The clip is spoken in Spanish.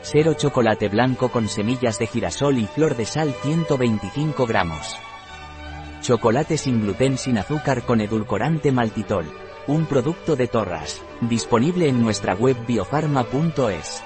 Cero chocolate blanco con semillas de girasol y flor de sal 125 gramos. Chocolate sin gluten sin azúcar con edulcorante maltitol. Un producto de Torras. Disponible en nuestra web biofarma.es.